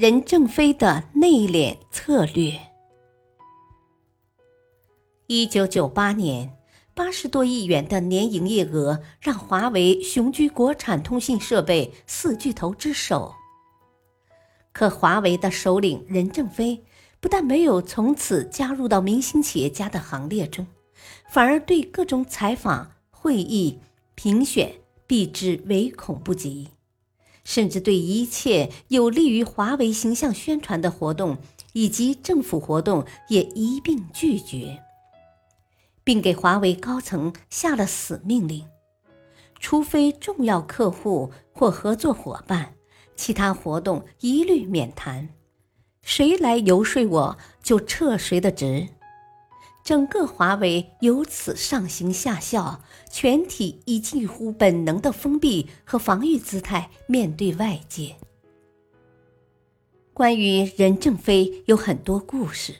任正非的内敛策略。一九九八年，八十多亿元的年营业额让华为雄居国产通信设备四巨头之首。可华为的首领任正非不但没有从此加入到明星企业家的行列中，反而对各种采访、会议、评选避之唯恐不及。甚至对一切有利于华为形象宣传的活动以及政府活动也一并拒绝，并给华为高层下了死命令：除非重要客户或合作伙伴，其他活动一律免谈。谁来游说我，就撤谁的职。整个华为由此上行下效，全体以近乎本能的封闭和防御姿态面对外界。关于任正非有很多故事，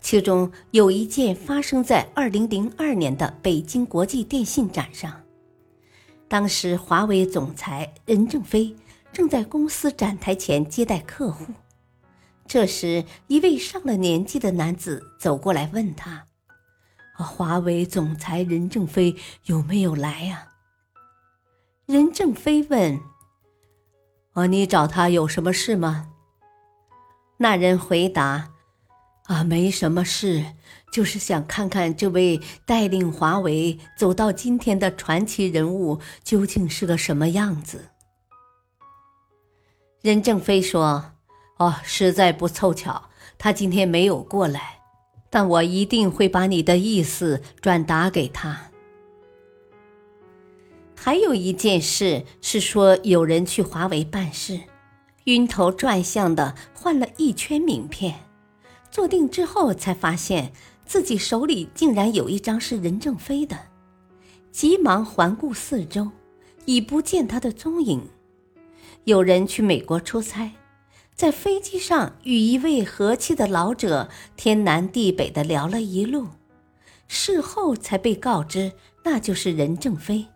其中有一件发生在二零零二年的北京国际电信展上。当时华为总裁任正非正在公司展台前接待客户。这时，一位上了年纪的男子走过来问他：“华为总裁任正非有没有来呀？”任正非问：“啊，你找他有什么事吗？”那人回答：“啊，没什么事，就是想看看这位带领华为走到今天的传奇人物究竟是个什么样子。”任正非说。哦，实在不凑巧，他今天没有过来，但我一定会把你的意思转达给他。还有一件事是说，有人去华为办事，晕头转向的换了一圈名片，坐定之后才发现自己手里竟然有一张是任正非的，急忙环顾四周，已不见他的踪影。有人去美国出差。在飞机上与一位和气的老者天南地北的聊了一路，事后才被告知那就是任正非，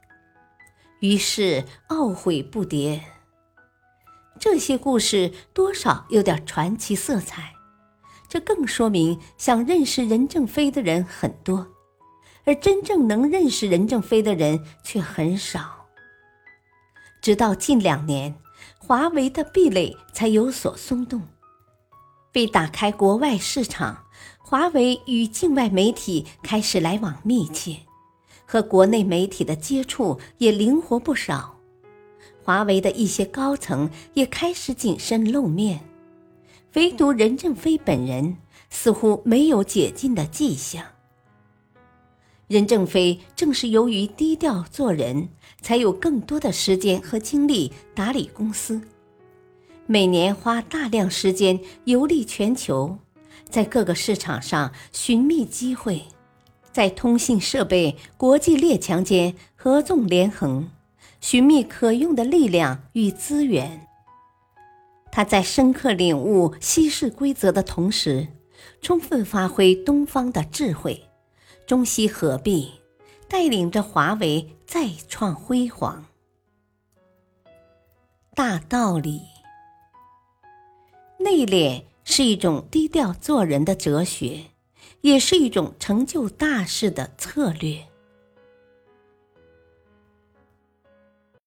于是懊悔不迭。这些故事多少有点传奇色彩，这更说明想认识任正非的人很多，而真正能认识任正非的人却很少。直到近两年。华为的壁垒才有所松动。为打开国外市场，华为与境外媒体开始来往密切，和国内媒体的接触也灵活不少。华为的一些高层也开始谨慎露面，唯独任正非本人似乎没有解禁的迹象。任正非正是由于低调做人，才有更多的时间和精力打理公司。每年花大量时间游历全球，在各个市场上寻觅机会，在通信设备国际列强间合纵连横，寻觅可用的力量与资源。他在深刻领悟西式规则的同时，充分发挥东方的智慧。中西合璧，带领着华为再创辉煌。大道理，内敛是一种低调做人的哲学，也是一种成就大事的策略。